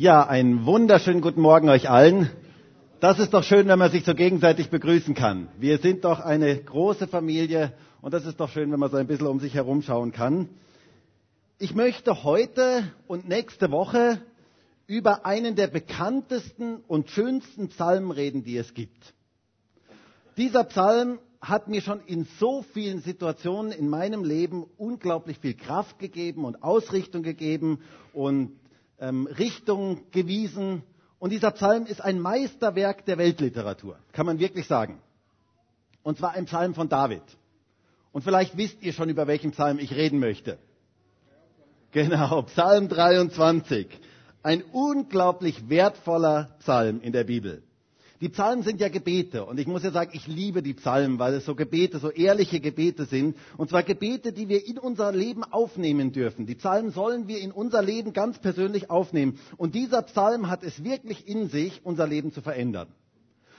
Ja, einen wunderschönen guten Morgen euch allen. Das ist doch schön, wenn man sich so gegenseitig begrüßen kann. Wir sind doch eine große Familie und das ist doch schön, wenn man so ein bisschen um sich herumschauen kann. Ich möchte heute und nächste Woche über einen der bekanntesten und schönsten Psalmen reden, die es gibt. Dieser Psalm hat mir schon in so vielen Situationen in meinem Leben unglaublich viel Kraft gegeben und Ausrichtung gegeben und ähm, Richtung gewiesen. Und dieser Psalm ist ein Meisterwerk der Weltliteratur, kann man wirklich sagen. Und zwar ein Psalm von David. Und vielleicht wisst ihr schon, über welchen Psalm ich reden möchte. Genau, Psalm 23. Ein unglaublich wertvoller Psalm in der Bibel. Die Psalmen sind ja Gebete und ich muss ja sagen, ich liebe die Psalmen, weil es so Gebete, so ehrliche Gebete sind. Und zwar Gebete, die wir in unser Leben aufnehmen dürfen. Die Psalmen sollen wir in unser Leben ganz persönlich aufnehmen. Und dieser Psalm hat es wirklich in sich, unser Leben zu verändern.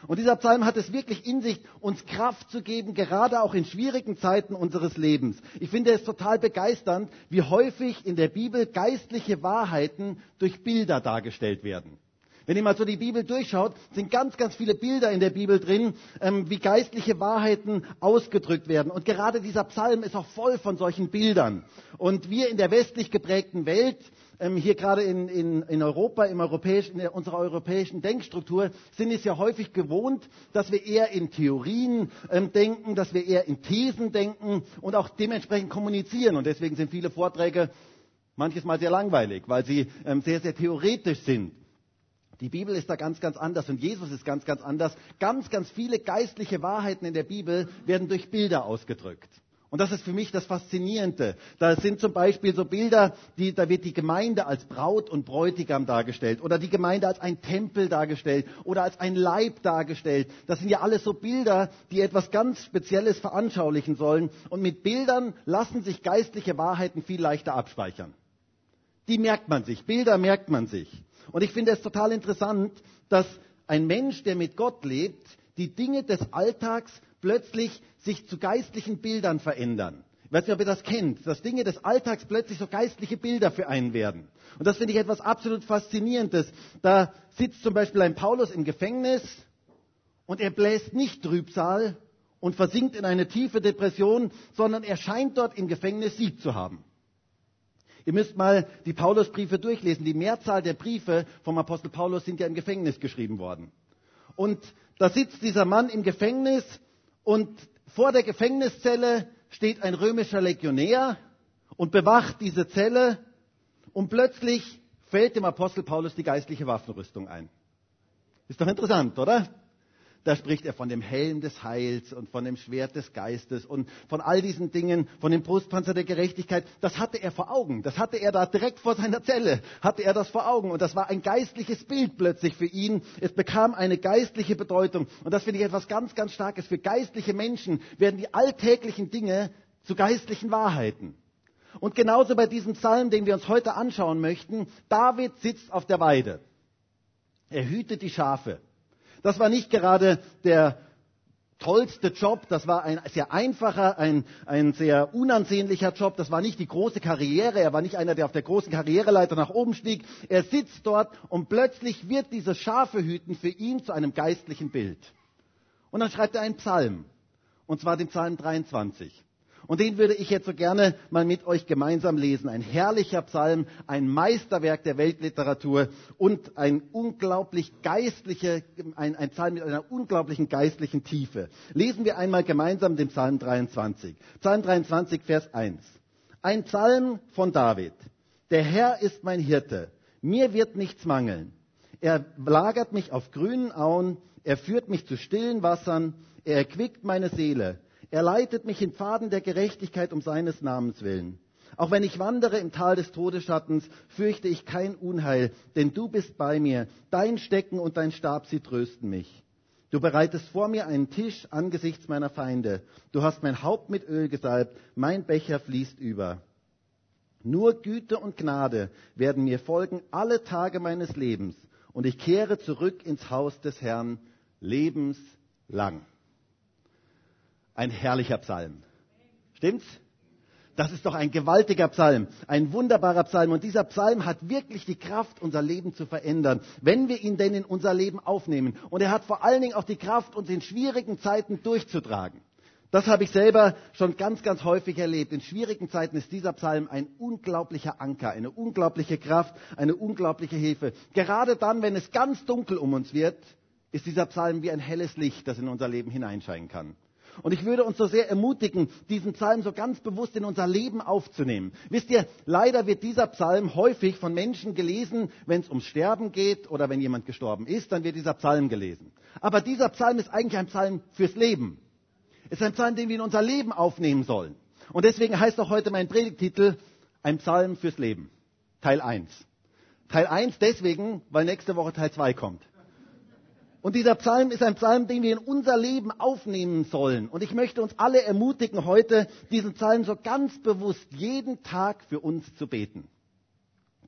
Und dieser Psalm hat es wirklich in sich, uns Kraft zu geben, gerade auch in schwierigen Zeiten unseres Lebens. Ich finde es total begeisternd, wie häufig in der Bibel geistliche Wahrheiten durch Bilder dargestellt werden. Wenn ihr mal so die Bibel durchschaut, sind ganz, ganz viele Bilder in der Bibel drin, ähm, wie geistliche Wahrheiten ausgedrückt werden. Und gerade dieser Psalm ist auch voll von solchen Bildern. Und wir in der westlich geprägten Welt, ähm, hier gerade in, in, in Europa, im europäischen, in unserer europäischen Denkstruktur, sind es ja häufig gewohnt, dass wir eher in Theorien ähm, denken, dass wir eher in Thesen denken und auch dementsprechend kommunizieren. Und deswegen sind viele Vorträge manches Mal sehr langweilig, weil sie ähm, sehr, sehr theoretisch sind. Die Bibel ist da ganz, ganz anders und Jesus ist ganz, ganz anders. Ganz, ganz viele geistliche Wahrheiten in der Bibel werden durch Bilder ausgedrückt. Und das ist für mich das Faszinierende. Da sind zum Beispiel so Bilder, die, da wird die Gemeinde als Braut und Bräutigam dargestellt oder die Gemeinde als ein Tempel dargestellt oder als ein Leib dargestellt. Das sind ja alles so Bilder, die etwas ganz Spezielles veranschaulichen sollen. Und mit Bildern lassen sich geistliche Wahrheiten viel leichter abspeichern. Die merkt man sich, Bilder merkt man sich. Und ich finde es total interessant, dass ein Mensch, der mit Gott lebt, die Dinge des Alltags plötzlich sich zu geistlichen Bildern verändern. Ich weiß nicht, ob ihr das kennt, dass Dinge des Alltags plötzlich so geistliche Bilder für einen werden. Und das finde ich etwas absolut Faszinierendes. Da sitzt zum Beispiel ein Paulus im Gefängnis und er bläst nicht Trübsal und versinkt in eine tiefe Depression, sondern er scheint dort im Gefängnis Sieg zu haben. Ihr müsst mal die Paulusbriefe durchlesen. Die Mehrzahl der Briefe vom Apostel Paulus sind ja im Gefängnis geschrieben worden. Und da sitzt dieser Mann im Gefängnis und vor der Gefängniszelle steht ein römischer Legionär und bewacht diese Zelle und plötzlich fällt dem Apostel Paulus die geistliche Waffenrüstung ein. Ist doch interessant, oder? Da spricht er von dem Helm des Heils und von dem Schwert des Geistes und von all diesen Dingen, von dem Brustpanzer der Gerechtigkeit. Das hatte er vor Augen. Das hatte er da direkt vor seiner Zelle, hatte er das vor Augen. Und das war ein geistliches Bild plötzlich für ihn. Es bekam eine geistliche Bedeutung. Und das finde ich etwas ganz, ganz Starkes. Für geistliche Menschen werden die alltäglichen Dinge zu geistlichen Wahrheiten. Und genauso bei diesem Psalm, den wir uns heute anschauen möchten. David sitzt auf der Weide. Er hütet die Schafe. Das war nicht gerade der tollste Job, das war ein sehr einfacher, ein, ein sehr unansehnlicher Job, das war nicht die große Karriere, er war nicht einer, der auf der großen Karriereleiter nach oben stieg. Er sitzt dort und plötzlich wird dieses Schafehüten für ihn zu einem geistlichen Bild. Und dann schreibt er einen Psalm, und zwar den Psalm 23. Und den würde ich jetzt so gerne mal mit euch gemeinsam lesen. Ein herrlicher Psalm, ein Meisterwerk der Weltliteratur und ein unglaublich geistliche, ein, ein Psalm mit einer unglaublichen geistlichen Tiefe. Lesen wir einmal gemeinsam den Psalm 23. Psalm 23, Vers 1. Ein Psalm von David. Der Herr ist mein Hirte. Mir wird nichts mangeln. Er lagert mich auf grünen Auen. Er führt mich zu stillen Wassern. Er erquickt meine Seele. Er leitet mich in Pfaden der Gerechtigkeit um seines Namens willen. Auch wenn ich wandere im Tal des Todesschattens, fürchte ich kein Unheil, denn du bist bei mir. Dein Stecken und dein Stab, sie trösten mich. Du bereitest vor mir einen Tisch angesichts meiner Feinde. Du hast mein Haupt mit Öl gesalbt, mein Becher fließt über. Nur Güte und Gnade werden mir folgen alle Tage meines Lebens, und ich kehre zurück ins Haus des Herrn lebenslang. Ein herrlicher Psalm. Stimmt's? Das ist doch ein gewaltiger Psalm, ein wunderbarer Psalm. Und dieser Psalm hat wirklich die Kraft, unser Leben zu verändern, wenn wir ihn denn in unser Leben aufnehmen. Und er hat vor allen Dingen auch die Kraft, uns in schwierigen Zeiten durchzutragen. Das habe ich selber schon ganz, ganz häufig erlebt. In schwierigen Zeiten ist dieser Psalm ein unglaublicher Anker, eine unglaubliche Kraft, eine unglaubliche Hilfe. Gerade dann, wenn es ganz dunkel um uns wird, ist dieser Psalm wie ein helles Licht, das in unser Leben hineinscheinen kann. Und ich würde uns so sehr ermutigen, diesen Psalm so ganz bewusst in unser Leben aufzunehmen. Wisst ihr, leider wird dieser Psalm häufig von Menschen gelesen, wenn es ums Sterben geht oder wenn jemand gestorben ist, dann wird dieser Psalm gelesen. Aber dieser Psalm ist eigentlich ein Psalm fürs Leben ist ein Psalm, den wir in unser Leben aufnehmen sollen. Und deswegen heißt auch heute mein Predigtitel ein Psalm fürs Leben. Teil 1. Teil 1 deswegen, weil nächste Woche Teil 2 kommt. Und dieser Psalm ist ein Psalm, den wir in unser Leben aufnehmen sollen. Und ich möchte uns alle ermutigen, heute diesen Psalm so ganz bewusst jeden Tag für uns zu beten.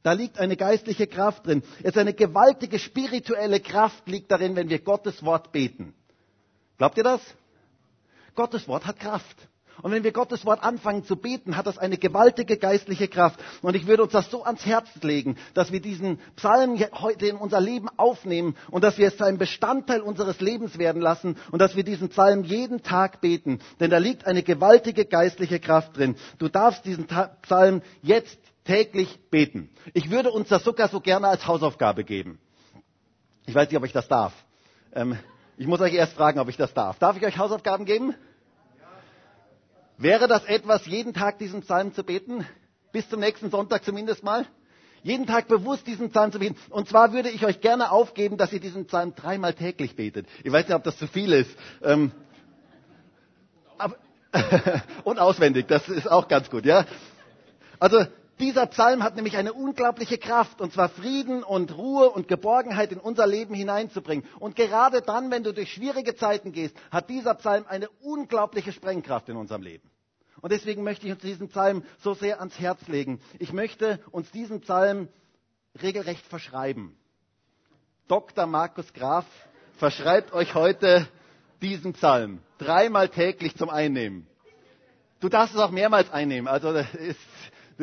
Da liegt eine geistliche Kraft drin. Es ist eine gewaltige spirituelle Kraft liegt darin, wenn wir Gottes Wort beten. Glaubt ihr das? Gottes Wort hat Kraft. Und wenn wir Gottes Wort anfangen zu beten, hat das eine gewaltige geistliche Kraft. Und ich würde uns das so ans Herz legen, dass wir diesen Psalm heute in unser Leben aufnehmen und dass wir es zu einem Bestandteil unseres Lebens werden lassen und dass wir diesen Psalm jeden Tag beten. Denn da liegt eine gewaltige geistliche Kraft drin. Du darfst diesen Psalm jetzt täglich beten. Ich würde uns das sogar so gerne als Hausaufgabe geben. Ich weiß nicht, ob ich das darf. Ähm, ich muss euch erst fragen, ob ich das darf. Darf ich euch Hausaufgaben geben? Wäre das etwas, jeden Tag diesen Psalm zu beten? Bis zum nächsten Sonntag zumindest mal? Jeden Tag bewusst diesen Psalm zu beten. Und zwar würde ich euch gerne aufgeben, dass ihr diesen Psalm dreimal täglich betet. Ich weiß nicht, ob das zu viel ist. Ähm, aber, und auswendig, das ist auch ganz gut, ja? Also dieser Psalm hat nämlich eine unglaubliche Kraft, und zwar Frieden und Ruhe und Geborgenheit in unser Leben hineinzubringen. Und gerade dann, wenn du durch schwierige Zeiten gehst, hat dieser Psalm eine unglaubliche Sprengkraft in unserem Leben. Und deswegen möchte ich uns diesen Psalm so sehr ans Herz legen. Ich möchte uns diesen Psalm regelrecht verschreiben. Dr. Markus Graf verschreibt euch heute diesen Psalm dreimal täglich zum Einnehmen. Du darfst es auch mehrmals einnehmen. Also das ist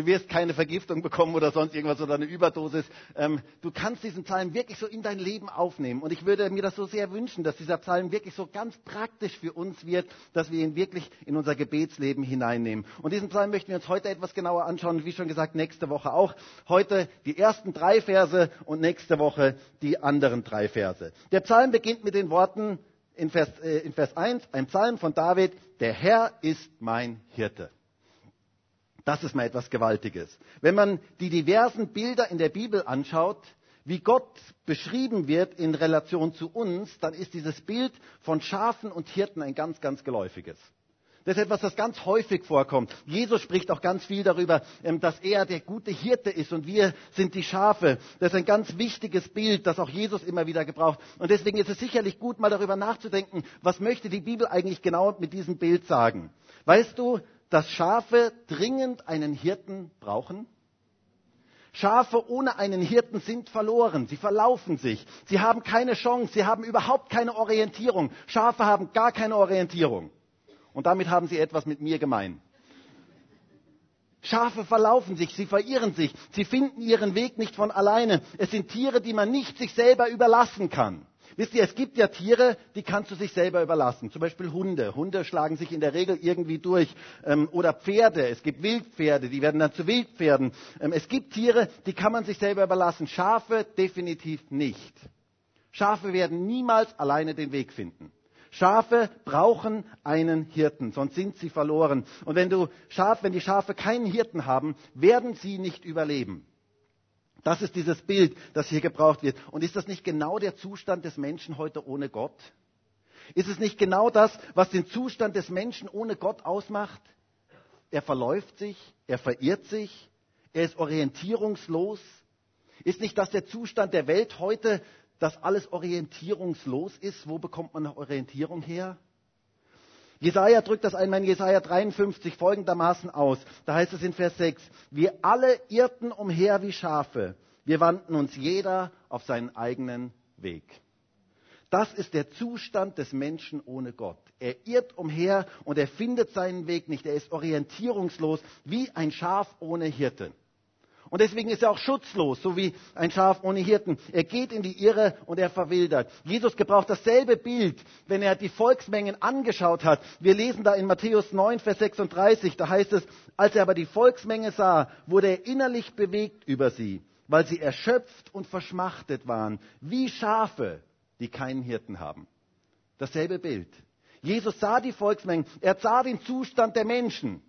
du wirst keine Vergiftung bekommen oder sonst irgendwas oder eine Überdosis. Ähm, du kannst diesen Psalm wirklich so in dein Leben aufnehmen. Und ich würde mir das so sehr wünschen, dass dieser Psalm wirklich so ganz praktisch für uns wird, dass wir ihn wirklich in unser Gebetsleben hineinnehmen. Und diesen Psalm möchten wir uns heute etwas genauer anschauen, wie schon gesagt, nächste Woche auch. Heute die ersten drei Verse und nächste Woche die anderen drei Verse. Der Psalm beginnt mit den Worten in Vers, äh, in Vers 1, ein Psalm von David, der Herr ist mein Hirte. Das ist mal etwas Gewaltiges. Wenn man die diversen Bilder in der Bibel anschaut, wie Gott beschrieben wird in Relation zu uns, dann ist dieses Bild von Schafen und Hirten ein ganz, ganz geläufiges. Das ist etwas, das ganz häufig vorkommt. Jesus spricht auch ganz viel darüber, ähm, dass er der gute Hirte ist und wir sind die Schafe. Das ist ein ganz wichtiges Bild, das auch Jesus immer wieder gebraucht. Und deswegen ist es sicherlich gut, mal darüber nachzudenken, was möchte die Bibel eigentlich genau mit diesem Bild sagen. Weißt du, dass Schafe dringend einen Hirten brauchen? Schafe ohne einen Hirten sind verloren, sie verlaufen sich, sie haben keine Chance, sie haben überhaupt keine Orientierung. Schafe haben gar keine Orientierung. Und damit haben sie etwas mit mir gemein. Schafe verlaufen sich, sie verirren sich, sie finden ihren Weg nicht von alleine. Es sind Tiere, die man nicht sich selber überlassen kann. Wisst ihr, es gibt ja Tiere, die kannst du sich selber überlassen. Zum Beispiel Hunde. Hunde schlagen sich in der Regel irgendwie durch. Ähm, oder Pferde. Es gibt Wildpferde, die werden dann zu Wildpferden. Ähm, es gibt Tiere, die kann man sich selber überlassen. Schafe definitiv nicht. Schafe werden niemals alleine den Weg finden. Schafe brauchen einen Hirten, sonst sind sie verloren. Und wenn du Schaf, wenn die Schafe keinen Hirten haben, werden sie nicht überleben. Das ist dieses Bild, das hier gebraucht wird. Und ist das nicht genau der Zustand des Menschen heute ohne Gott? Ist es nicht genau das, was den Zustand des Menschen ohne Gott ausmacht? Er verläuft sich, er verirrt sich, er ist orientierungslos. Ist nicht das der Zustand der Welt heute, dass alles orientierungslos ist? Wo bekommt man Orientierung her? Jesaja drückt das einmal in Jesaja 53 folgendermaßen aus. Da heißt es in Vers 6, wir alle irrten umher wie Schafe. Wir wandten uns jeder auf seinen eigenen Weg. Das ist der Zustand des Menschen ohne Gott. Er irrt umher und er findet seinen Weg nicht. Er ist orientierungslos wie ein Schaf ohne Hirten. Und deswegen ist er auch schutzlos, so wie ein Schaf ohne Hirten. Er geht in die Irre und er verwildert. Jesus gebraucht dasselbe Bild, wenn er die Volksmengen angeschaut hat. Wir lesen da in Matthäus 9, Vers 36, da heißt es, als er aber die Volksmenge sah, wurde er innerlich bewegt über sie, weil sie erschöpft und verschmachtet waren, wie Schafe, die keinen Hirten haben. Dasselbe Bild. Jesus sah die Volksmengen, er sah den Zustand der Menschen.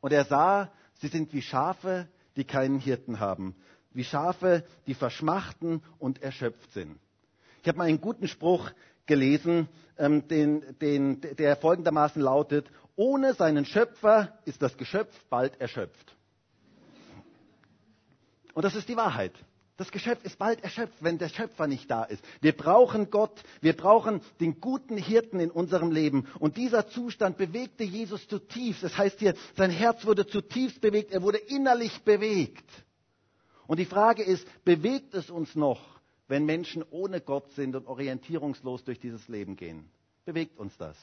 Und er sah, sie sind wie Schafe, die keinen Hirten haben. Wie Schafe, die verschmachten und erschöpft sind. Ich habe mal einen guten Spruch gelesen, ähm, den, den, der folgendermaßen lautet, ohne seinen Schöpfer ist das Geschöpf bald erschöpft. Und das ist die Wahrheit. Das Geschöpf ist bald erschöpft, wenn der Schöpfer nicht da ist. Wir brauchen Gott, wir brauchen den guten Hirten in unserem Leben. Und dieser Zustand bewegte Jesus zutiefst. Das heißt hier, sein Herz wurde zutiefst bewegt, er wurde innerlich bewegt. Und die Frage ist, bewegt es uns noch, wenn Menschen ohne Gott sind und orientierungslos durch dieses Leben gehen? Bewegt uns das?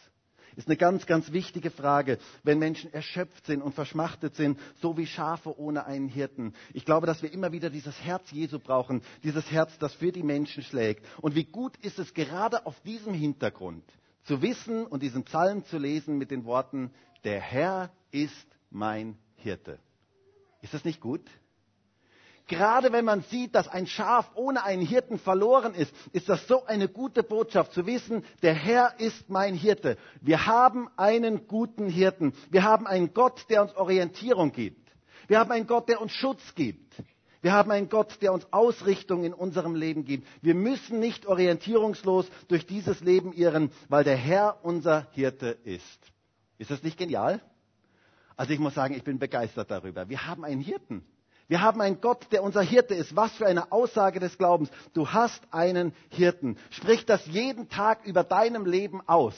Ist eine ganz, ganz wichtige Frage, wenn Menschen erschöpft sind und verschmachtet sind, so wie Schafe ohne einen Hirten. Ich glaube, dass wir immer wieder dieses Herz Jesu brauchen, dieses Herz, das für die Menschen schlägt. Und wie gut ist es gerade auf diesem Hintergrund zu wissen und diesen Psalm zu lesen mit den Worten, der Herr ist mein Hirte. Ist das nicht gut? Gerade wenn man sieht, dass ein Schaf ohne einen Hirten verloren ist, ist das so eine gute Botschaft zu wissen, der Herr ist mein Hirte. Wir haben einen guten Hirten. Wir haben einen Gott, der uns Orientierung gibt. Wir haben einen Gott, der uns Schutz gibt. Wir haben einen Gott, der uns Ausrichtung in unserem Leben gibt. Wir müssen nicht orientierungslos durch dieses Leben irren, weil der Herr unser Hirte ist. Ist das nicht genial? Also ich muss sagen, ich bin begeistert darüber. Wir haben einen Hirten. Wir haben einen Gott, der unser Hirte ist. Was für eine Aussage des Glaubens. Du hast einen Hirten. Sprich das jeden Tag über deinem Leben aus.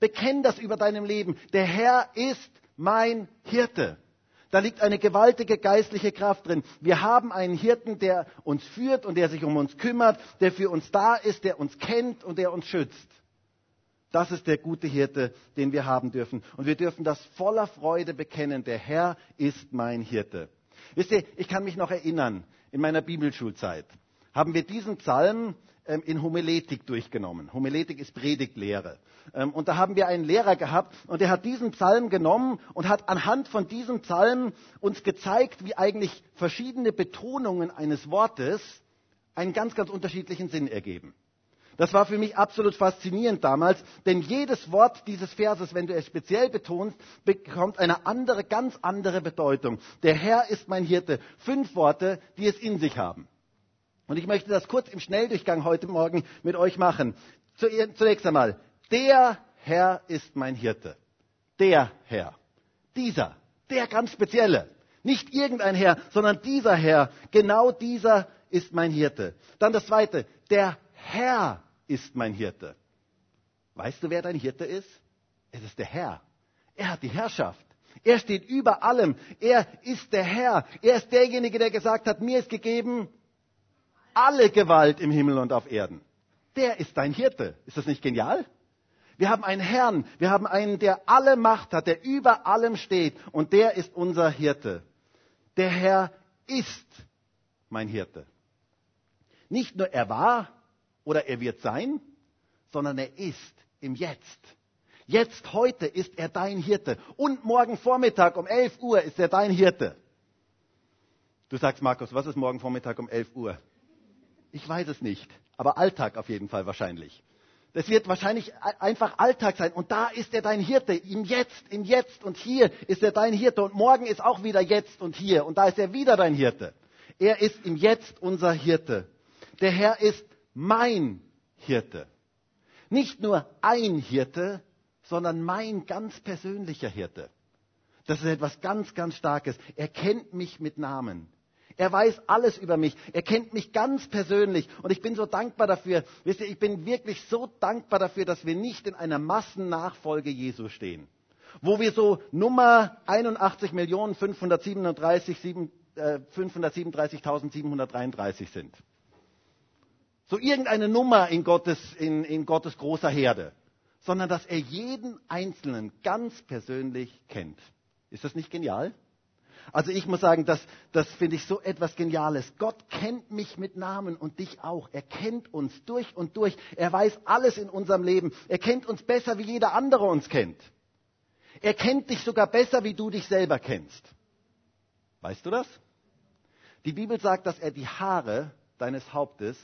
Bekenn das über deinem Leben. Der Herr ist mein Hirte. Da liegt eine gewaltige geistliche Kraft drin. Wir haben einen Hirten, der uns führt und der sich um uns kümmert, der für uns da ist, der uns kennt und der uns schützt. Das ist der gute Hirte, den wir haben dürfen. Und wir dürfen das voller Freude bekennen. Der Herr ist mein Hirte. Wisst ihr, ich kann mich noch erinnern, in meiner Bibelschulzeit haben wir diesen Psalm ähm, in Homiletik durchgenommen. Homiletik ist Predigtlehre. Ähm, und da haben wir einen Lehrer gehabt und der hat diesen Psalm genommen und hat anhand von diesem Psalm uns gezeigt, wie eigentlich verschiedene Betonungen eines Wortes einen ganz, ganz unterschiedlichen Sinn ergeben. Das war für mich absolut faszinierend damals, denn jedes Wort dieses Verses, wenn du es speziell betonst, bekommt eine andere, ganz andere Bedeutung. Der Herr ist mein Hirte. Fünf Worte, die es in sich haben. Und ich möchte das kurz im Schnelldurchgang heute Morgen mit euch machen. Zunächst einmal, der Herr ist mein Hirte. Der Herr. Dieser. Der ganz spezielle. Nicht irgendein Herr, sondern dieser Herr. Genau dieser ist mein Hirte. Dann das zweite. Der Herr ist mein Hirte. Weißt du, wer dein Hirte ist? Es ist der Herr. Er hat die Herrschaft. Er steht über allem. Er ist der Herr. Er ist derjenige, der gesagt hat, mir ist gegeben alle Gewalt im Himmel und auf Erden. Der ist dein Hirte. Ist das nicht genial? Wir haben einen Herrn, wir haben einen, der alle Macht hat, der über allem steht und der ist unser Hirte. Der Herr ist mein Hirte. Nicht nur er war, oder er wird sein, sondern er ist im Jetzt. Jetzt, heute ist er dein Hirte. Und morgen Vormittag um 11 Uhr ist er dein Hirte. Du sagst, Markus, was ist morgen Vormittag um 11 Uhr? Ich weiß es nicht, aber Alltag auf jeden Fall wahrscheinlich. Das wird wahrscheinlich einfach Alltag sein. Und da ist er dein Hirte. Im Jetzt, im Jetzt und hier ist er dein Hirte. Und morgen ist auch wieder Jetzt und hier. Und da ist er wieder dein Hirte. Er ist im Jetzt unser Hirte. Der Herr ist mein Hirte. Nicht nur ein Hirte, sondern mein ganz persönlicher Hirte. Das ist etwas ganz, ganz Starkes. Er kennt mich mit Namen. Er weiß alles über mich. Er kennt mich ganz persönlich. Und ich bin so dankbar dafür. Wisst ihr, ich bin wirklich so dankbar dafür, dass wir nicht in einer Massennachfolge Jesu stehen. Wo wir so Nummer 81.537.733 äh, sind so irgendeine Nummer in Gottes, in, in Gottes großer Herde, sondern dass er jeden Einzelnen ganz persönlich kennt. Ist das nicht genial? Also ich muss sagen, das, das finde ich so etwas Geniales. Gott kennt mich mit Namen und dich auch. Er kennt uns durch und durch. Er weiß alles in unserem Leben. Er kennt uns besser, wie jeder andere uns kennt. Er kennt dich sogar besser, wie du dich selber kennst. Weißt du das? Die Bibel sagt, dass er die Haare deines Hauptes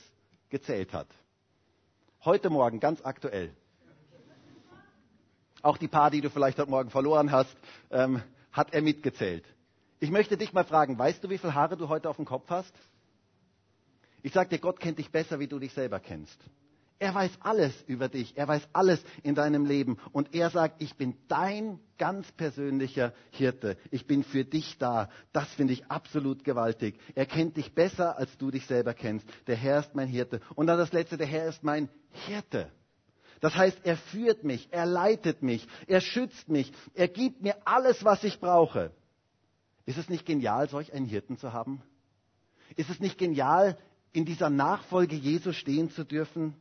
gezählt hat. Heute Morgen, ganz aktuell. Auch die paar, die du vielleicht heute Morgen verloren hast, ähm, hat er mitgezählt. Ich möchte dich mal fragen, weißt du, wie viele Haare du heute auf dem Kopf hast? Ich sage dir, Gott kennt dich besser, wie du dich selber kennst. Er weiß alles über dich, er weiß alles in deinem Leben und er sagt, ich bin dein ganz persönlicher Hirte, ich bin für dich da. Das finde ich absolut gewaltig. Er kennt dich besser, als du dich selber kennst. Der Herr ist mein Hirte. Und dann das Letzte, der Herr ist mein Hirte. Das heißt, er führt mich, er leitet mich, er schützt mich, er gibt mir alles, was ich brauche. Ist es nicht genial, solch einen Hirten zu haben? Ist es nicht genial, in dieser Nachfolge Jesu stehen zu dürfen?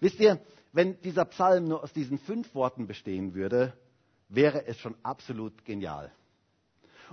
Wisst ihr, wenn dieser Psalm nur aus diesen fünf Worten bestehen würde, wäre es schon absolut genial.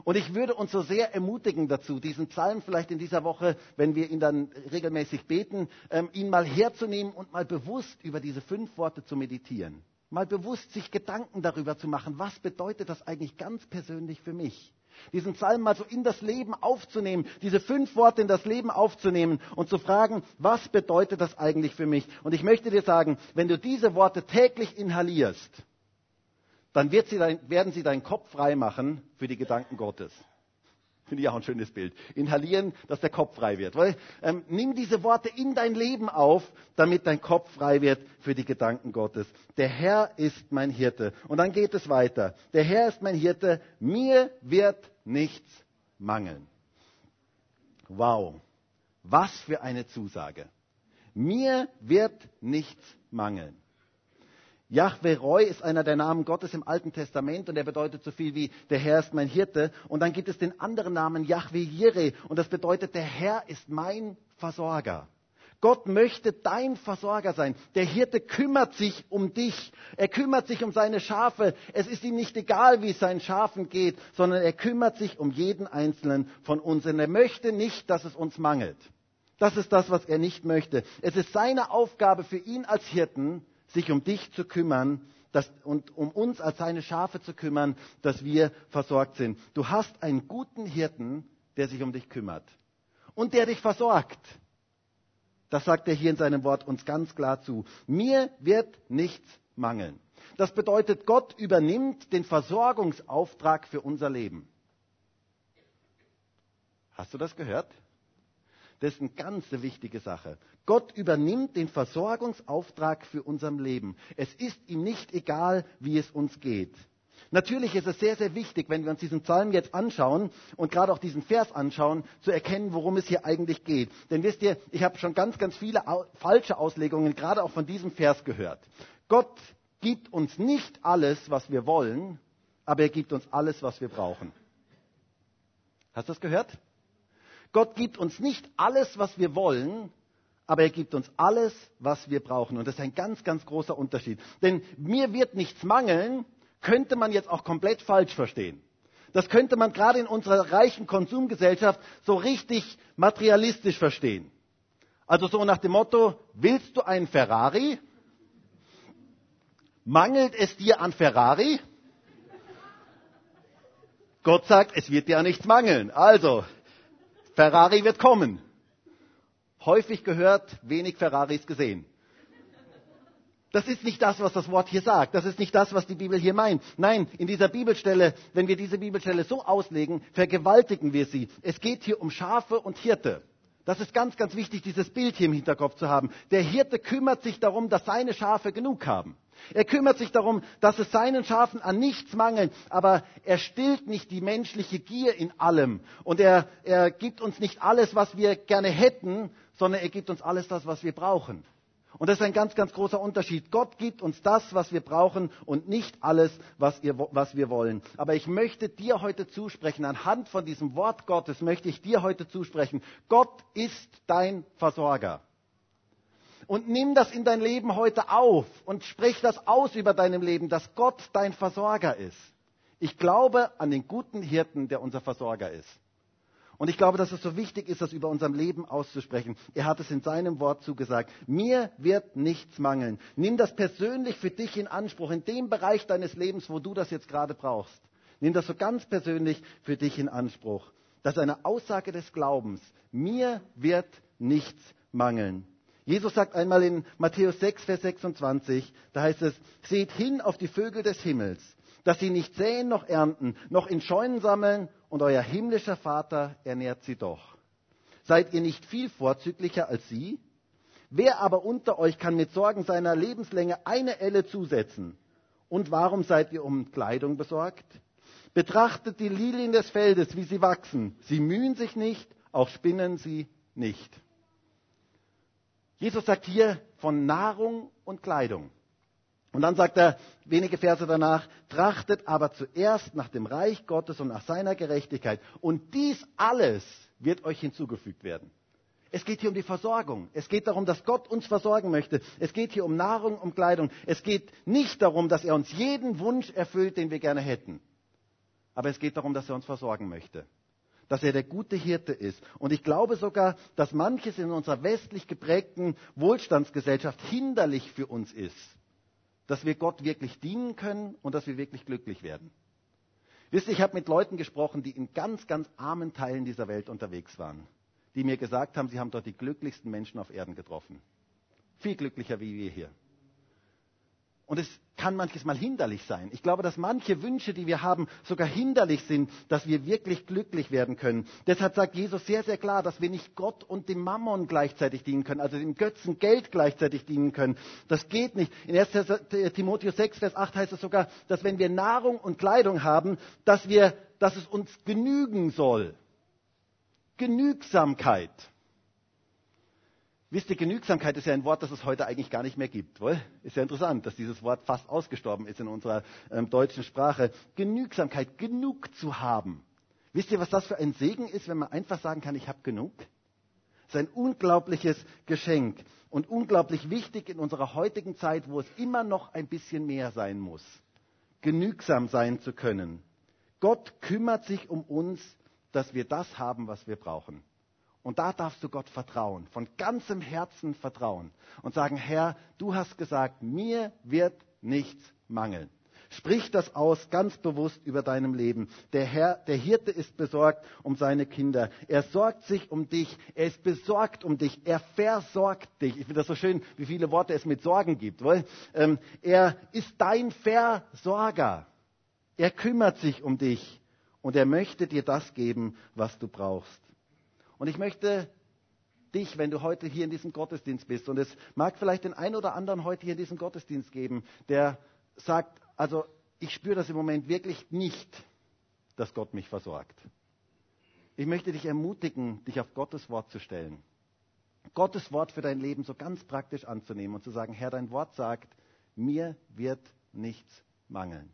Und ich würde uns so sehr ermutigen dazu, diesen Psalm vielleicht in dieser Woche, wenn wir ihn dann regelmäßig beten, ähm, ihn mal herzunehmen und mal bewusst über diese fünf Worte zu meditieren. Mal bewusst sich Gedanken darüber zu machen, was bedeutet das eigentlich ganz persönlich für mich? Diesen Psalm mal so in das Leben aufzunehmen, diese fünf Worte in das Leben aufzunehmen und zu fragen, was bedeutet das eigentlich für mich? Und ich möchte dir sagen, wenn du diese Worte täglich inhalierst, dann sie dein, werden sie deinen Kopf frei machen für die Gedanken Gottes. Finde ich auch ein schönes Bild. Inhalieren, dass der Kopf frei wird. Ähm, nimm diese Worte in dein Leben auf, damit dein Kopf frei wird für die Gedanken Gottes. Der Herr ist mein Hirte. Und dann geht es weiter. Der Herr ist mein Hirte. Mir wird nichts mangeln. Wow. Was für eine Zusage. Mir wird nichts mangeln. Yahweh Roy ist einer der Namen Gottes im Alten Testament und er bedeutet so viel wie der Herr ist mein Hirte. Und dann gibt es den anderen Namen Yahweh Jireh und das bedeutet der Herr ist mein Versorger. Gott möchte dein Versorger sein. Der Hirte kümmert sich um dich. Er kümmert sich um seine Schafe. Es ist ihm nicht egal, wie es seinen Schafen geht, sondern er kümmert sich um jeden einzelnen von uns. Und er möchte nicht, dass es uns mangelt. Das ist das, was er nicht möchte. Es ist seine Aufgabe für ihn als Hirten, sich um dich zu kümmern dass, und um uns als seine Schafe zu kümmern, dass wir versorgt sind. Du hast einen guten Hirten, der sich um dich kümmert und der dich versorgt. Das sagt er hier in seinem Wort uns ganz klar zu. Mir wird nichts mangeln. Das bedeutet, Gott übernimmt den Versorgungsauftrag für unser Leben. Hast du das gehört? Das ist eine ganz wichtige Sache. Gott übernimmt den Versorgungsauftrag für unser Leben. Es ist ihm nicht egal, wie es uns geht. Natürlich ist es sehr, sehr wichtig, wenn wir uns diesen Psalm jetzt anschauen und gerade auch diesen Vers anschauen, zu erkennen, worum es hier eigentlich geht. Denn wisst ihr, ich habe schon ganz, ganz viele falsche Auslegungen gerade auch von diesem Vers gehört. Gott gibt uns nicht alles, was wir wollen, aber er gibt uns alles, was wir brauchen. Hast du das gehört? Gott gibt uns nicht alles, was wir wollen, aber er gibt uns alles, was wir brauchen. Und das ist ein ganz, ganz großer Unterschied. Denn mir wird nichts mangeln, könnte man jetzt auch komplett falsch verstehen. Das könnte man gerade in unserer reichen Konsumgesellschaft so richtig materialistisch verstehen. Also so nach dem Motto, willst du einen Ferrari? Mangelt es dir an Ferrari? Gott sagt, es wird dir an nichts mangeln. Also, Ferrari wird kommen. Häufig gehört, wenig Ferraris gesehen. Das ist nicht das, was das Wort hier sagt. Das ist nicht das, was die Bibel hier meint. Nein, in dieser Bibelstelle, wenn wir diese Bibelstelle so auslegen, vergewaltigen wir sie. Es geht hier um Schafe und Hirte. Das ist ganz, ganz wichtig, dieses Bild hier im Hinterkopf zu haben. Der Hirte kümmert sich darum, dass seine Schafe genug haben. Er kümmert sich darum, dass es seinen Schafen an nichts mangelt, aber er stillt nicht die menschliche Gier in allem. Und er, er gibt uns nicht alles, was wir gerne hätten, sondern er gibt uns alles das, was wir brauchen. Und das ist ein ganz, ganz großer Unterschied. Gott gibt uns das, was wir brauchen und nicht alles, was, ihr, was, wir wollen. Aber ich möchte dir heute zusprechen, anhand von diesem Wort Gottes möchte ich dir heute zusprechen, Gott ist dein Versorger. Und nimm das in dein Leben heute auf und sprich das aus über deinem Leben, dass Gott dein Versorger ist. Ich glaube an den guten Hirten, der unser Versorger ist. Und ich glaube, dass es so wichtig ist, das über unserem Leben auszusprechen. Er hat es in seinem Wort zugesagt. Mir wird nichts mangeln. Nimm das persönlich für dich in Anspruch, in dem Bereich deines Lebens, wo du das jetzt gerade brauchst. Nimm das so ganz persönlich für dich in Anspruch. Das ist eine Aussage des Glaubens. Mir wird nichts mangeln. Jesus sagt einmal in Matthäus 6, Vers 26, da heißt es, seht hin auf die Vögel des Himmels, dass sie nicht säen noch ernten, noch in Scheunen sammeln, und euer himmlischer Vater ernährt sie doch. Seid ihr nicht viel vorzüglicher als sie? Wer aber unter euch kann mit Sorgen seiner Lebenslänge eine Elle zusetzen? Und warum seid ihr um Kleidung besorgt? Betrachtet die Lilien des Feldes, wie sie wachsen. Sie mühen sich nicht, auch spinnen sie nicht. Jesus sagt hier von Nahrung und Kleidung. Und dann sagt er wenige Verse danach, trachtet aber zuerst nach dem Reich Gottes und nach seiner Gerechtigkeit. Und dies alles wird euch hinzugefügt werden. Es geht hier um die Versorgung. Es geht darum, dass Gott uns versorgen möchte. Es geht hier um Nahrung, um Kleidung. Es geht nicht darum, dass er uns jeden Wunsch erfüllt, den wir gerne hätten. Aber es geht darum, dass er uns versorgen möchte. Dass er der gute Hirte ist. Und ich glaube sogar, dass manches in unserer westlich geprägten Wohlstandsgesellschaft hinderlich für uns ist dass wir Gott wirklich dienen können und dass wir wirklich glücklich werden. Wisst ihr, ich habe mit Leuten gesprochen, die in ganz, ganz armen Teilen dieser Welt unterwegs waren, die mir gesagt haben, sie haben dort die glücklichsten Menschen auf Erden getroffen. Viel glücklicher wie wir hier. Und es kann manches Mal hinderlich sein. Ich glaube, dass manche Wünsche, die wir haben, sogar hinderlich sind, dass wir wirklich glücklich werden können. Deshalb sagt Jesus sehr, sehr klar, dass wir nicht Gott und dem Mammon gleichzeitig dienen können, also dem Götzen Geld gleichzeitig dienen können. Das geht nicht. In 1. Timotheus 6, Vers 8 heißt es sogar, dass wenn wir Nahrung und Kleidung haben, dass, wir, dass es uns genügen soll. Genügsamkeit. Wisst ihr, Genügsamkeit ist ja ein Wort, das es heute eigentlich gar nicht mehr gibt. Wohl? Ist ja interessant, dass dieses Wort fast ausgestorben ist in unserer ähm, deutschen Sprache. Genügsamkeit, genug zu haben. Wisst ihr, was das für ein Segen ist, wenn man einfach sagen kann, ich habe genug? Das ist ein unglaubliches Geschenk und unglaublich wichtig in unserer heutigen Zeit, wo es immer noch ein bisschen mehr sein muss. Genügsam sein zu können. Gott kümmert sich um uns, dass wir das haben, was wir brauchen. Und da darfst du Gott vertrauen, von ganzem Herzen vertrauen und sagen, Herr, du hast gesagt, mir wird nichts mangeln. Sprich das aus, ganz bewusst über deinem Leben. Der Herr, der Hirte ist besorgt um seine Kinder. Er sorgt sich um dich. Er ist besorgt um dich. Er versorgt dich. Ich finde das so schön, wie viele Worte es mit Sorgen gibt. Ähm, er ist dein Versorger. Er kümmert sich um dich und er möchte dir das geben, was du brauchst. Und ich möchte dich, wenn du heute hier in diesem Gottesdienst bist, und es mag vielleicht den einen oder anderen heute hier in diesem Gottesdienst geben, der sagt, also ich spüre das im Moment wirklich nicht, dass Gott mich versorgt. Ich möchte dich ermutigen, dich auf Gottes Wort zu stellen. Gottes Wort für dein Leben so ganz praktisch anzunehmen und zu sagen, Herr, dein Wort sagt, mir wird nichts mangeln.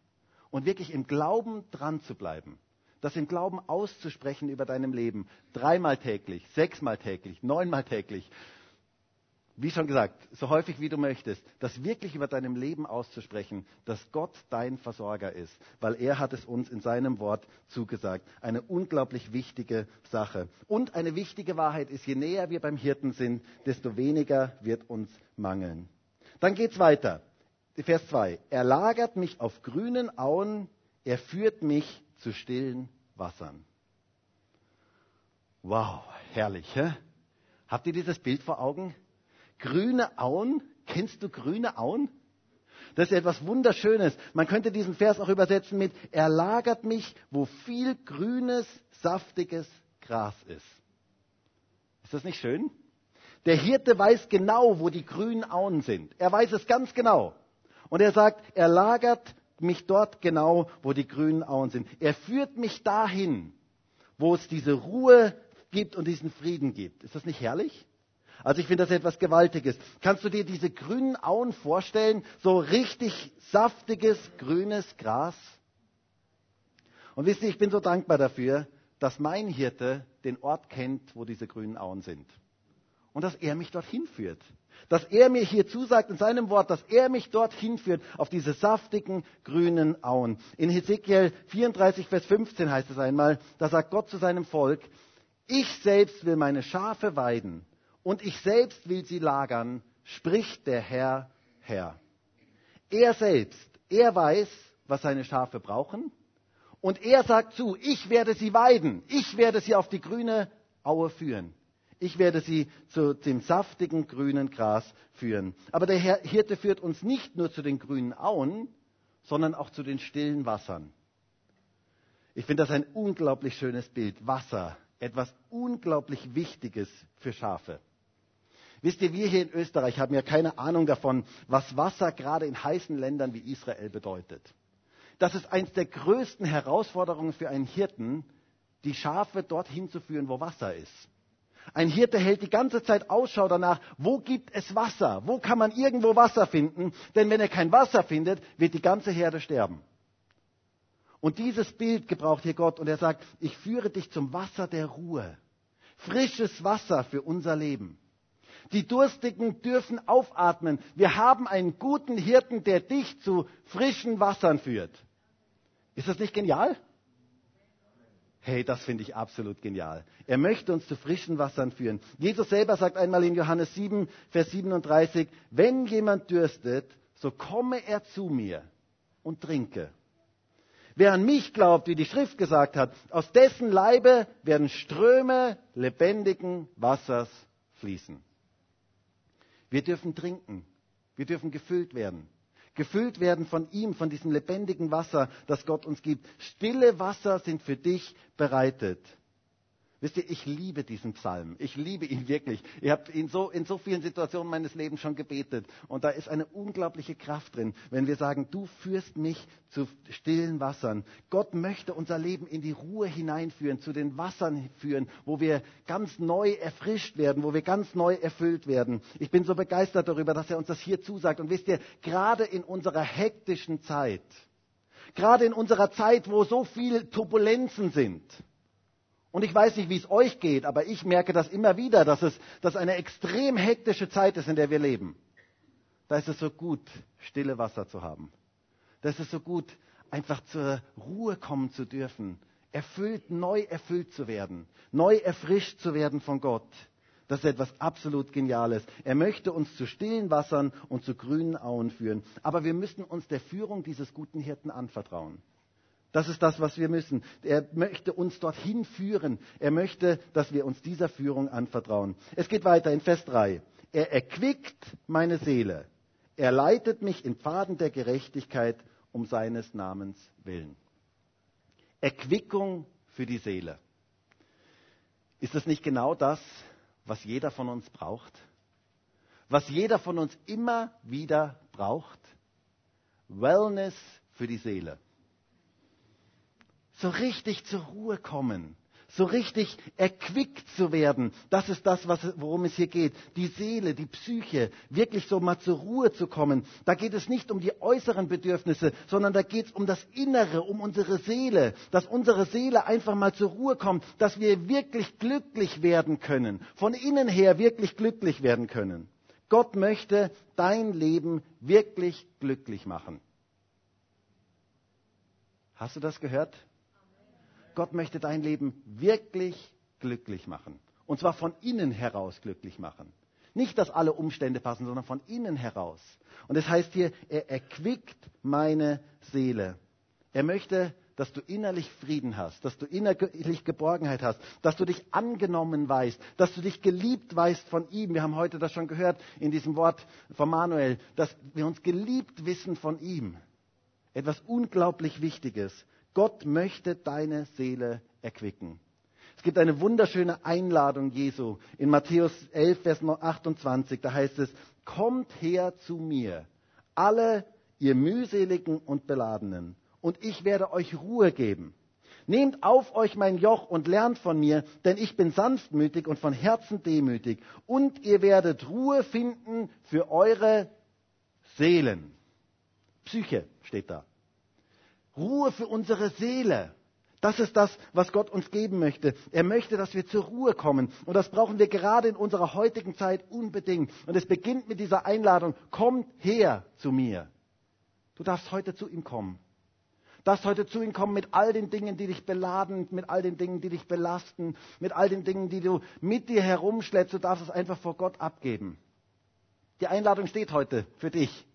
Und wirklich im Glauben dran zu bleiben das im Glauben auszusprechen über deinem Leben. Dreimal täglich, sechsmal täglich, neunmal täglich. Wie schon gesagt, so häufig wie du möchtest, das wirklich über deinem Leben auszusprechen, dass Gott dein Versorger ist, weil er hat es uns in seinem Wort zugesagt. Eine unglaublich wichtige Sache. Und eine wichtige Wahrheit ist, je näher wir beim Hirten sind, desto weniger wird uns mangeln. Dann geht's weiter. Vers 2. Er lagert mich auf grünen Auen, er führt mich zu stillen Wassern. Wow, herrlich. Hä? Habt ihr dieses Bild vor Augen? Grüne Auen. Kennst du grüne Auen? Das ist etwas Wunderschönes. Man könnte diesen Vers auch übersetzen mit, er lagert mich, wo viel grünes, saftiges Gras ist. Ist das nicht schön? Der Hirte weiß genau, wo die grünen Auen sind. Er weiß es ganz genau. Und er sagt, er lagert mich dort genau, wo die grünen Auen sind. Er führt mich dahin, wo es diese Ruhe gibt und diesen Frieden gibt. Ist das nicht herrlich? Also ich finde das etwas Gewaltiges. Kannst du dir diese grünen Auen vorstellen? So richtig saftiges, grünes Gras? Und wisst ihr, ich bin so dankbar dafür, dass mein Hirte den Ort kennt, wo diese grünen Auen sind. Und dass er mich dorthin führt. Dass er mir hier zusagt in seinem Wort, dass er mich dorthin führt, auf diese saftigen grünen Auen. In Hesekiel 34, Vers 15 heißt es einmal, da sagt Gott zu seinem Volk, ich selbst will meine Schafe weiden und ich selbst will sie lagern, spricht der Herr, Herr. Er selbst, er weiß, was seine Schafe brauchen und er sagt zu, ich werde sie weiden, ich werde sie auf die grüne Aue führen. Ich werde sie zu dem saftigen grünen Gras führen. Aber der Hirte führt uns nicht nur zu den grünen Auen, sondern auch zu den stillen Wassern. Ich finde das ein unglaublich schönes Bild. Wasser, etwas unglaublich Wichtiges für Schafe. Wisst ihr, wir hier in Österreich haben ja keine Ahnung davon, was Wasser gerade in heißen Ländern wie Israel bedeutet. Das ist eines der größten Herausforderungen für einen Hirten, die Schafe dorthin zu führen, wo Wasser ist. Ein Hirte hält die ganze Zeit Ausschau danach, wo gibt es Wasser? Wo kann man irgendwo Wasser finden? Denn wenn er kein Wasser findet, wird die ganze Herde sterben. Und dieses Bild gebraucht hier Gott und er sagt, ich führe dich zum Wasser der Ruhe. Frisches Wasser für unser Leben. Die Durstigen dürfen aufatmen. Wir haben einen guten Hirten, der dich zu frischen Wassern führt. Ist das nicht genial? Hey, das finde ich absolut genial. Er möchte uns zu frischen Wassern führen. Jesus selber sagt einmal in Johannes 7, Vers 37, wenn jemand dürstet, so komme er zu mir und trinke. Wer an mich glaubt, wie die Schrift gesagt hat, aus dessen Leibe werden Ströme lebendigen Wassers fließen. Wir dürfen trinken. Wir dürfen gefüllt werden gefüllt werden von ihm, von diesem lebendigen Wasser, das Gott uns gibt. Stille Wasser sind für dich bereitet. Wisst ihr, ich liebe diesen Psalm. Ich liebe ihn wirklich. Ich habe ihn so, in so vielen Situationen meines Lebens schon gebetet. Und da ist eine unglaubliche Kraft drin, wenn wir sagen, du führst mich zu stillen Wassern. Gott möchte unser Leben in die Ruhe hineinführen, zu den Wassern führen, wo wir ganz neu erfrischt werden, wo wir ganz neu erfüllt werden. Ich bin so begeistert darüber, dass er uns das hier zusagt. Und wisst ihr, gerade in unserer hektischen Zeit, gerade in unserer Zeit, wo so viele Turbulenzen sind, und ich weiß nicht, wie es euch geht, aber ich merke das immer wieder, dass es dass eine extrem hektische Zeit ist, in der wir leben. Da ist es so gut, stille Wasser zu haben. Da ist es so gut, einfach zur Ruhe kommen zu dürfen, erfüllt, neu erfüllt zu werden, neu erfrischt zu werden von Gott. Das ist etwas absolut Geniales. Er möchte uns zu stillen Wassern und zu grünen Auen führen. Aber wir müssen uns der Führung dieses guten Hirten anvertrauen. Das ist das, was wir müssen. Er möchte uns dorthin führen. Er möchte, dass wir uns dieser Führung anvertrauen. Es geht weiter in Vers 3. Er erquickt meine Seele. Er leitet mich in Pfaden der Gerechtigkeit um seines Namens willen. Erquickung für die Seele. Ist das nicht genau das, was jeder von uns braucht? Was jeder von uns immer wieder braucht? Wellness für die Seele so richtig zur Ruhe kommen, so richtig erquickt zu werden. Das ist das, was, worum es hier geht. Die Seele, die Psyche, wirklich so mal zur Ruhe zu kommen. Da geht es nicht um die äußeren Bedürfnisse, sondern da geht es um das Innere, um unsere Seele, dass unsere Seele einfach mal zur Ruhe kommt, dass wir wirklich glücklich werden können, von innen her wirklich glücklich werden können. Gott möchte dein Leben wirklich glücklich machen. Hast du das gehört? Gott möchte dein Leben wirklich glücklich machen. Und zwar von innen heraus glücklich machen. Nicht, dass alle Umstände passen, sondern von innen heraus. Und es das heißt hier, er erquickt meine Seele. Er möchte, dass du innerlich Frieden hast, dass du innerlich Geborgenheit hast, dass du dich angenommen weißt, dass du dich geliebt weißt von ihm. Wir haben heute das schon gehört in diesem Wort von Manuel, dass wir uns geliebt wissen von ihm. Etwas unglaublich Wichtiges. Gott möchte deine Seele erquicken. Es gibt eine wunderschöne Einladung Jesu in Matthäus 11, Vers 28. Da heißt es, kommt her zu mir, alle ihr mühseligen und beladenen, und ich werde euch Ruhe geben. Nehmt auf euch mein Joch und lernt von mir, denn ich bin sanftmütig und von Herzen demütig, und ihr werdet Ruhe finden für eure Seelen. Psyche steht da. Ruhe für unsere Seele. Das ist das, was Gott uns geben möchte. Er möchte, dass wir zur Ruhe kommen. Und das brauchen wir gerade in unserer heutigen Zeit unbedingt. Und es beginnt mit dieser Einladung, komm her zu mir. Du darfst heute zu ihm kommen. Du darfst heute zu ihm kommen mit all den Dingen, die dich beladen, mit all den Dingen, die dich belasten, mit all den Dingen, die du mit dir herumschleppst. Du darfst es einfach vor Gott abgeben. Die Einladung steht heute für dich.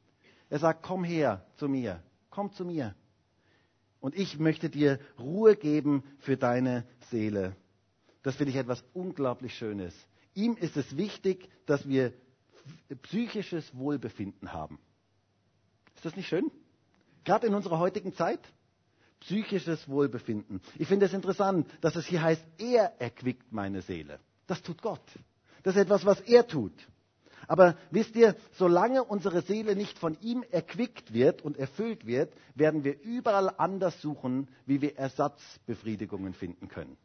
Er sagt, komm her zu mir. Komm zu mir. Und ich möchte dir Ruhe geben für deine Seele. Das finde ich etwas unglaublich Schönes. Ihm ist es wichtig, dass wir psychisches Wohlbefinden haben. Ist das nicht schön? Gerade in unserer heutigen Zeit? Psychisches Wohlbefinden. Ich finde es interessant, dass es hier heißt, er erquickt meine Seele. Das tut Gott. Das ist etwas, was er tut. Aber wisst ihr, solange unsere Seele nicht von ihm erquickt wird und erfüllt wird, werden wir überall anders suchen, wie wir Ersatzbefriedigungen finden können.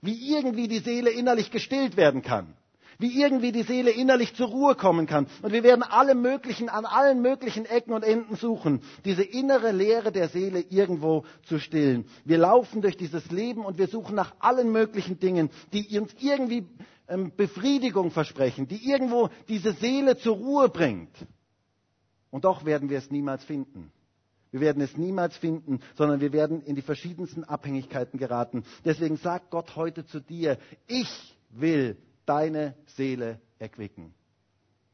Wie irgendwie die Seele innerlich gestillt werden kann. Wie irgendwie die Seele innerlich zur Ruhe kommen kann. Und wir werden alle möglichen, an allen möglichen Ecken und Enden suchen, diese innere Leere der Seele irgendwo zu stillen. Wir laufen durch dieses Leben und wir suchen nach allen möglichen Dingen, die uns irgendwie ähm, Befriedigung versprechen, die irgendwo diese Seele zur Ruhe bringt. Und doch werden wir es niemals finden. Wir werden es niemals finden, sondern wir werden in die verschiedensten Abhängigkeiten geraten. Deswegen sagt Gott heute zu dir, ich will deine Seele erquicken.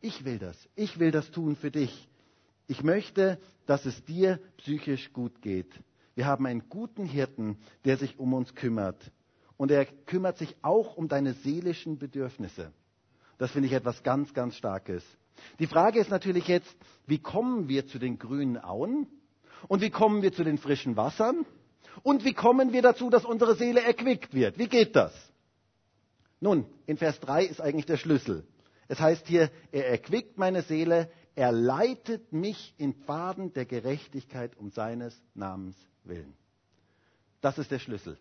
Ich will das. Ich will das tun für dich. Ich möchte, dass es dir psychisch gut geht. Wir haben einen guten Hirten, der sich um uns kümmert und er kümmert sich auch um deine seelischen Bedürfnisse. Das finde ich etwas ganz, ganz Starkes. Die Frage ist natürlich jetzt, wie kommen wir zu den grünen Auen? Und wie kommen wir zu den frischen Wassern? Und wie kommen wir dazu, dass unsere Seele erquickt wird? Wie geht das? Nun, in Vers 3 ist eigentlich der Schlüssel. Es heißt hier, er erquickt meine Seele, er leitet mich in Pfaden der Gerechtigkeit um seines Namens willen. Das ist der Schlüssel.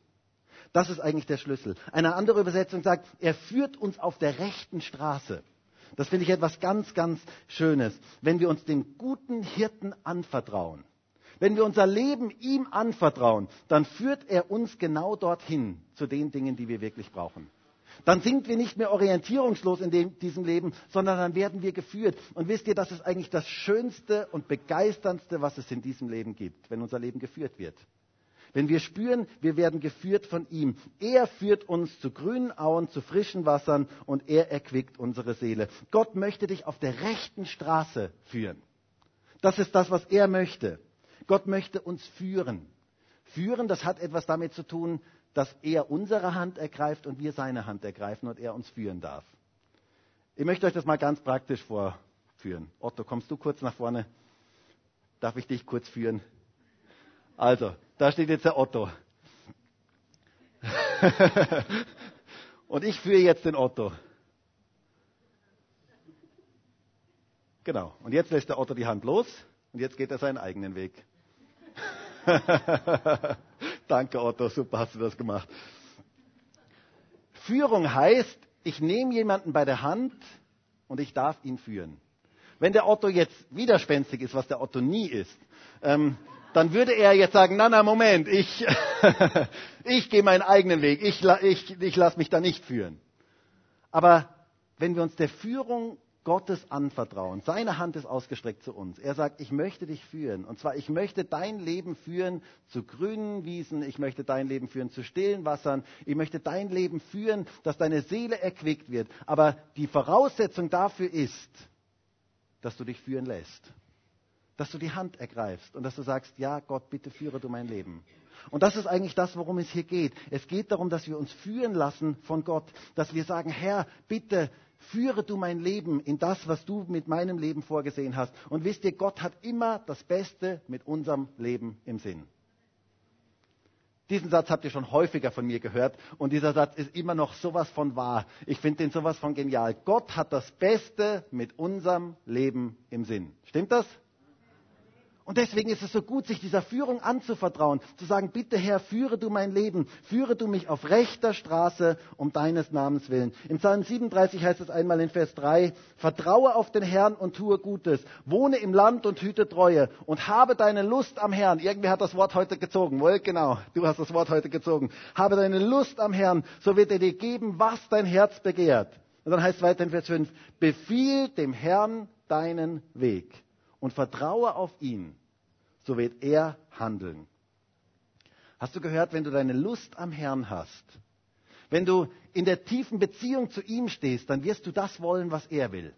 Das ist eigentlich der Schlüssel. Eine andere Übersetzung sagt, er führt uns auf der rechten Straße. Das finde ich etwas ganz, ganz Schönes. Wenn wir uns dem guten Hirten anvertrauen, wenn wir unser Leben ihm anvertrauen, dann führt er uns genau dorthin zu den Dingen, die wir wirklich brauchen. Dann sind wir nicht mehr orientierungslos in dem, diesem Leben, sondern dann werden wir geführt. Und wisst ihr, das ist eigentlich das Schönste und Begeisterndste, was es in diesem Leben gibt, wenn unser Leben geführt wird. Wenn wir spüren, wir werden geführt von ihm. Er führt uns zu grünen Auen, zu frischen Wassern und er erquickt unsere Seele. Gott möchte dich auf der rechten Straße führen. Das ist das, was er möchte. Gott möchte uns führen. Führen, das hat etwas damit zu tun, dass er unsere Hand ergreift und wir seine Hand ergreifen und er uns führen darf. Ich möchte euch das mal ganz praktisch vorführen. Otto, kommst du kurz nach vorne? Darf ich dich kurz führen? Also, da steht jetzt der Otto. Und ich führe jetzt den Otto. Genau. Und jetzt lässt der Otto die Hand los und jetzt geht er seinen eigenen Weg. Danke, Otto, super hast du das gemacht. Führung heißt, ich nehme jemanden bei der Hand und ich darf ihn führen. Wenn der Otto jetzt widerspenstig ist, was der Otto nie ist, ähm, dann würde er jetzt sagen, na, na, Moment, ich, ich gehe meinen eigenen Weg, ich, ich, ich lasse mich da nicht führen. Aber wenn wir uns der Führung Gottes anvertrauen, seine Hand ist ausgestreckt zu uns. Er sagt, ich möchte dich führen. Und zwar, ich möchte dein Leben führen zu grünen Wiesen, ich möchte dein Leben führen zu stillen Wassern, ich möchte dein Leben führen, dass deine Seele erquickt wird. Aber die Voraussetzung dafür ist, dass du dich führen lässt dass du die Hand ergreifst und dass du sagst, ja Gott, bitte führe du mein Leben. Und das ist eigentlich das, worum es hier geht. Es geht darum, dass wir uns führen lassen von Gott, dass wir sagen, Herr, bitte führe du mein Leben in das, was du mit meinem Leben vorgesehen hast. Und wisst ihr, Gott hat immer das Beste mit unserem Leben im Sinn. Diesen Satz habt ihr schon häufiger von mir gehört und dieser Satz ist immer noch sowas von wahr. Ich finde den sowas von genial. Gott hat das Beste mit unserem Leben im Sinn. Stimmt das? Und deswegen ist es so gut, sich dieser Führung anzuvertrauen, zu sagen, bitte Herr, führe du mein Leben, führe du mich auf rechter Straße um deines Namens willen. Im Psalm 37 heißt es einmal in Vers 3, vertraue auf den Herrn und tue Gutes, wohne im Land und hüte Treue und habe deine Lust am Herrn. Irgendwer hat das Wort heute gezogen, wohl genau, du hast das Wort heute gezogen. Habe deine Lust am Herrn, so wird er dir geben, was dein Herz begehrt. Und dann heißt es weiter in Vers 5, befiehl dem Herrn deinen Weg und vertraue auf ihn, so wird er handeln. Hast du gehört, wenn du deine Lust am Herrn hast, wenn du in der tiefen Beziehung zu ihm stehst, dann wirst du das wollen, was er will.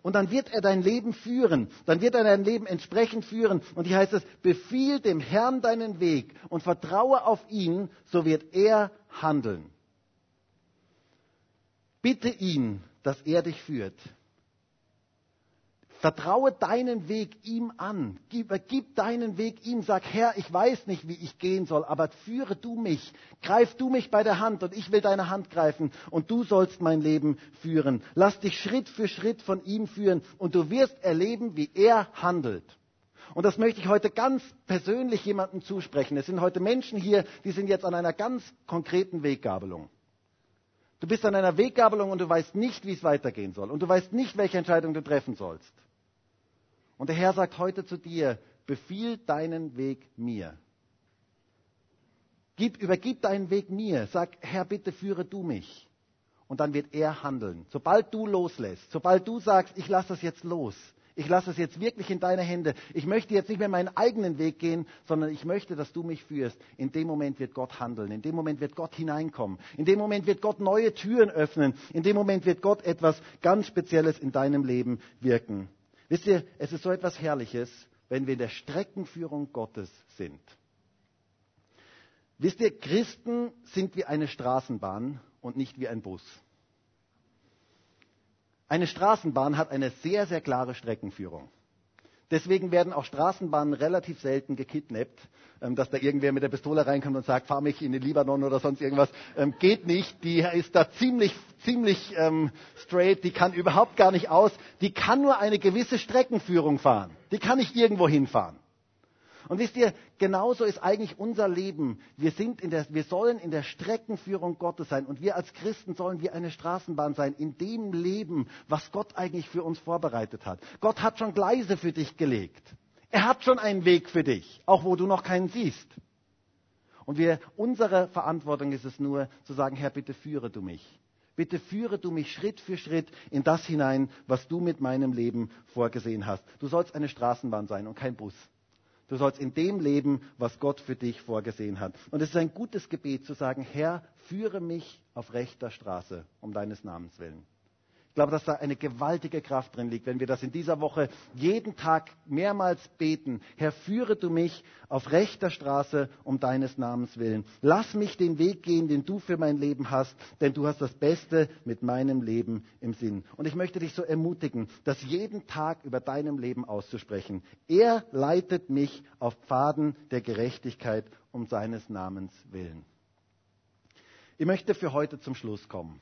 Und dann wird er dein Leben führen. Dann wird er dein Leben entsprechend führen. Und hier heißt es, befiehl dem Herrn deinen Weg und vertraue auf ihn, so wird er handeln. Bitte ihn, dass er dich führt. Vertraue deinen Weg ihm an. Gib, gib, deinen Weg ihm. Sag, Herr, ich weiß nicht, wie ich gehen soll, aber führe du mich. Greif du mich bei der Hand und ich will deine Hand greifen und du sollst mein Leben führen. Lass dich Schritt für Schritt von ihm führen und du wirst erleben, wie er handelt. Und das möchte ich heute ganz persönlich jemandem zusprechen. Es sind heute Menschen hier, die sind jetzt an einer ganz konkreten Weggabelung. Du bist an einer Weggabelung und du weißt nicht, wie es weitergehen soll. Und du weißt nicht, welche Entscheidung du treffen sollst. Und der Herr sagt heute zu dir, befiehl deinen Weg mir. Gib, übergib deinen Weg mir. Sag, Herr, bitte führe du mich. Und dann wird er handeln. Sobald du loslässt, sobald du sagst, ich lasse das jetzt los, ich lasse es jetzt wirklich in deine Hände. Ich möchte jetzt nicht mehr meinen eigenen Weg gehen, sondern ich möchte, dass du mich führst. In dem Moment wird Gott handeln. In dem Moment wird Gott hineinkommen. In dem Moment wird Gott neue Türen öffnen. In dem Moment wird Gott etwas ganz Spezielles in deinem Leben wirken. Wisst ihr, es ist so etwas Herrliches, wenn wir in der Streckenführung Gottes sind. Wisst ihr, Christen sind wie eine Straßenbahn und nicht wie ein Bus. Eine Straßenbahn hat eine sehr, sehr klare Streckenführung. Deswegen werden auch Straßenbahnen relativ selten gekidnappt, ähm, dass da irgendwer mit der Pistole reinkommt und sagt, fahr mich in den Libanon oder sonst irgendwas. Ähm, geht nicht. Die ist da ziemlich, ziemlich ähm, straight. Die kann überhaupt gar nicht aus. Die kann nur eine gewisse Streckenführung fahren. Die kann nicht irgendwo hinfahren. Und wisst ihr, genauso ist eigentlich unser Leben. Wir, sind in der, wir sollen in der Streckenführung Gottes sein. Und wir als Christen sollen wie eine Straßenbahn sein, in dem Leben, was Gott eigentlich für uns vorbereitet hat. Gott hat schon Gleise für dich gelegt. Er hat schon einen Weg für dich, auch wo du noch keinen siehst. Und wir, unsere Verantwortung ist es nur, zu sagen, Herr, bitte führe du mich. Bitte führe du mich Schritt für Schritt in das hinein, was du mit meinem Leben vorgesehen hast. Du sollst eine Straßenbahn sein und kein Bus. Du sollst in dem leben, was Gott für dich vorgesehen hat. Und es ist ein gutes Gebet zu sagen, Herr, führe mich auf rechter Straße um deines Namens willen. Ich glaube, dass da eine gewaltige Kraft drin liegt, wenn wir das in dieser Woche jeden Tag mehrmals beten. Herr, führe du mich auf rechter Straße um deines Namens willen. Lass mich den Weg gehen, den du für mein Leben hast, denn du hast das Beste mit meinem Leben im Sinn. Und ich möchte dich so ermutigen, das jeden Tag über deinem Leben auszusprechen. Er leitet mich auf Pfaden der Gerechtigkeit um seines Namens willen. Ich möchte für heute zum Schluss kommen.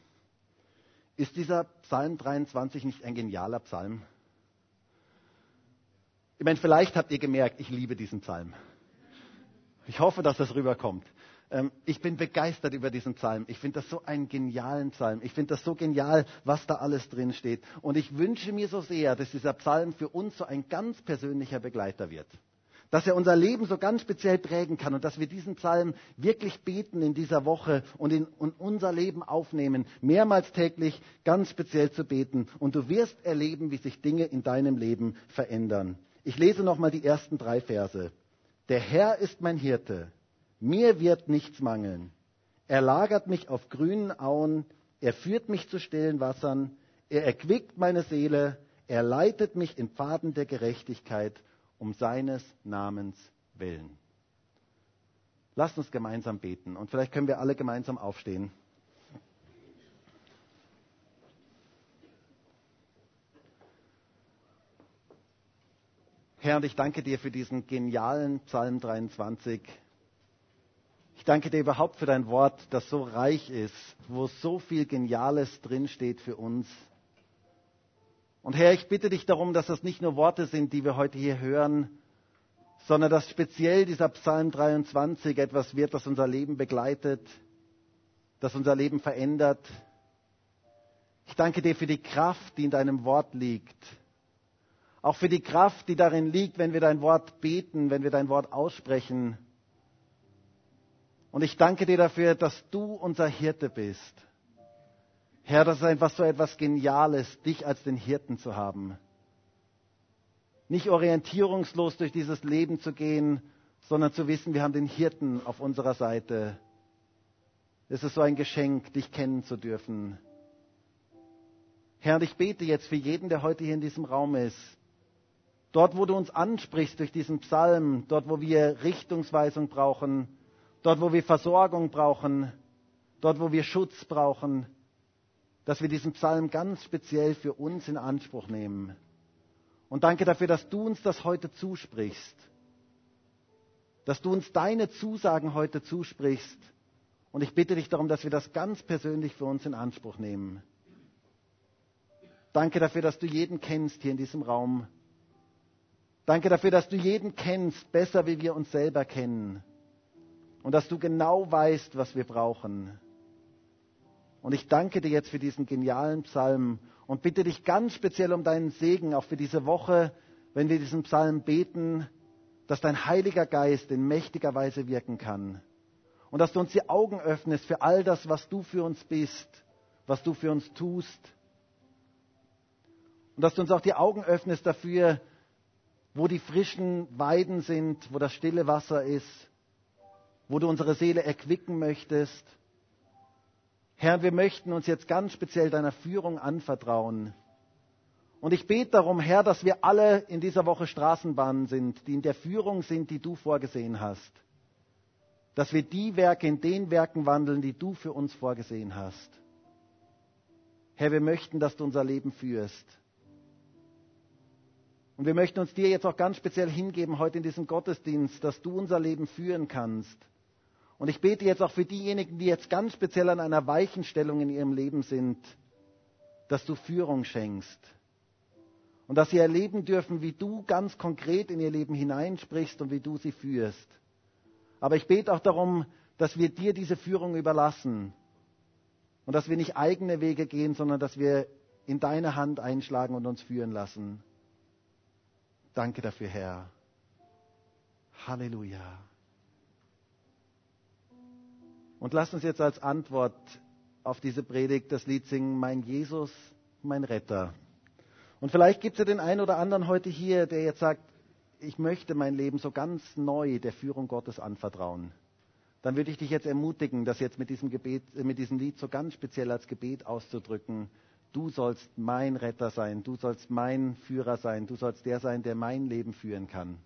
Ist dieser Psalm 23 nicht ein genialer Psalm? Ich meine, vielleicht habt ihr gemerkt, ich liebe diesen Psalm. Ich hoffe, dass das rüberkommt. Ähm, ich bin begeistert über diesen Psalm. Ich finde das so einen genialen Psalm. Ich finde das so genial, was da alles drin steht. Und ich wünsche mir so sehr, dass dieser Psalm für uns so ein ganz persönlicher Begleiter wird dass er unser Leben so ganz speziell prägen kann und dass wir diesen Psalm wirklich beten in dieser Woche und in und unser Leben aufnehmen, mehrmals täglich ganz speziell zu beten. Und du wirst erleben, wie sich Dinge in deinem Leben verändern. Ich lese nochmal die ersten drei Verse. Der Herr ist mein Hirte, mir wird nichts mangeln. Er lagert mich auf grünen Auen, er führt mich zu stillen Wassern, er erquickt meine Seele, er leitet mich in Pfaden der Gerechtigkeit um seines Namens willen. Lasst uns gemeinsam beten und vielleicht können wir alle gemeinsam aufstehen. Herr, und ich danke dir für diesen genialen Psalm 23. Ich danke dir überhaupt für dein Wort, das so reich ist, wo so viel Geniales drinsteht für uns. Und Herr, ich bitte dich darum, dass das nicht nur Worte sind, die wir heute hier hören, sondern dass speziell dieser Psalm 23 etwas wird, das unser Leben begleitet, das unser Leben verändert. Ich danke dir für die Kraft, die in deinem Wort liegt. Auch für die Kraft, die darin liegt, wenn wir dein Wort beten, wenn wir dein Wort aussprechen. Und ich danke dir dafür, dass du unser Hirte bist. Herr, das ist einfach so etwas Geniales, dich als den Hirten zu haben nicht orientierungslos durch dieses Leben zu gehen, sondern zu wissen, wir haben den Hirten auf unserer Seite. Es ist so ein Geschenk, dich kennen zu dürfen. Herr, ich bete jetzt für jeden, der heute hier in diesem Raum ist. Dort, wo du uns ansprichst durch diesen Psalm, dort, wo wir Richtungsweisung brauchen, dort, wo wir Versorgung brauchen, dort, wo wir Schutz brauchen, dass wir diesen Psalm ganz speziell für uns in Anspruch nehmen. Und danke dafür, dass du uns das heute zusprichst. Dass du uns deine Zusagen heute zusprichst. Und ich bitte dich darum, dass wir das ganz persönlich für uns in Anspruch nehmen. Danke dafür, dass du jeden kennst hier in diesem Raum. Danke dafür, dass du jeden kennst, besser wie wir uns selber kennen. Und dass du genau weißt, was wir brauchen. Und ich danke dir jetzt für diesen genialen Psalm und bitte dich ganz speziell um deinen Segen, auch für diese Woche, wenn wir diesen Psalm beten, dass dein Heiliger Geist in mächtiger Weise wirken kann. Und dass du uns die Augen öffnest für all das, was du für uns bist, was du für uns tust. Und dass du uns auch die Augen öffnest dafür, wo die frischen Weiden sind, wo das stille Wasser ist, wo du unsere Seele erquicken möchtest Herr, wir möchten uns jetzt ganz speziell deiner Führung anvertrauen. Und ich bete darum, Herr, dass wir alle in dieser Woche Straßenbahnen sind, die in der Führung sind, die du vorgesehen hast. Dass wir die Werke in den Werken wandeln, die du für uns vorgesehen hast. Herr, wir möchten, dass du unser Leben führst. Und wir möchten uns dir jetzt auch ganz speziell hingeben heute in diesem Gottesdienst, dass du unser Leben führen kannst und ich bete jetzt auch für diejenigen, die jetzt ganz speziell an einer Weichenstellung in ihrem Leben sind, dass du Führung schenkst. Und dass sie erleben dürfen, wie du ganz konkret in ihr Leben hineinsprichst und wie du sie führst. Aber ich bete auch darum, dass wir dir diese Führung überlassen. Und dass wir nicht eigene Wege gehen, sondern dass wir in deine Hand einschlagen und uns führen lassen. Danke dafür, Herr. Halleluja. Und lasst uns jetzt als Antwort auf diese Predigt das Lied singen, Mein Jesus, mein Retter. Und vielleicht gibt es ja den einen oder anderen heute hier, der jetzt sagt, ich möchte mein Leben so ganz neu der Führung Gottes anvertrauen. Dann würde ich dich jetzt ermutigen, das jetzt mit diesem, Gebet, äh, mit diesem Lied so ganz speziell als Gebet auszudrücken. Du sollst mein Retter sein, du sollst mein Führer sein, du sollst der sein, der mein Leben führen kann.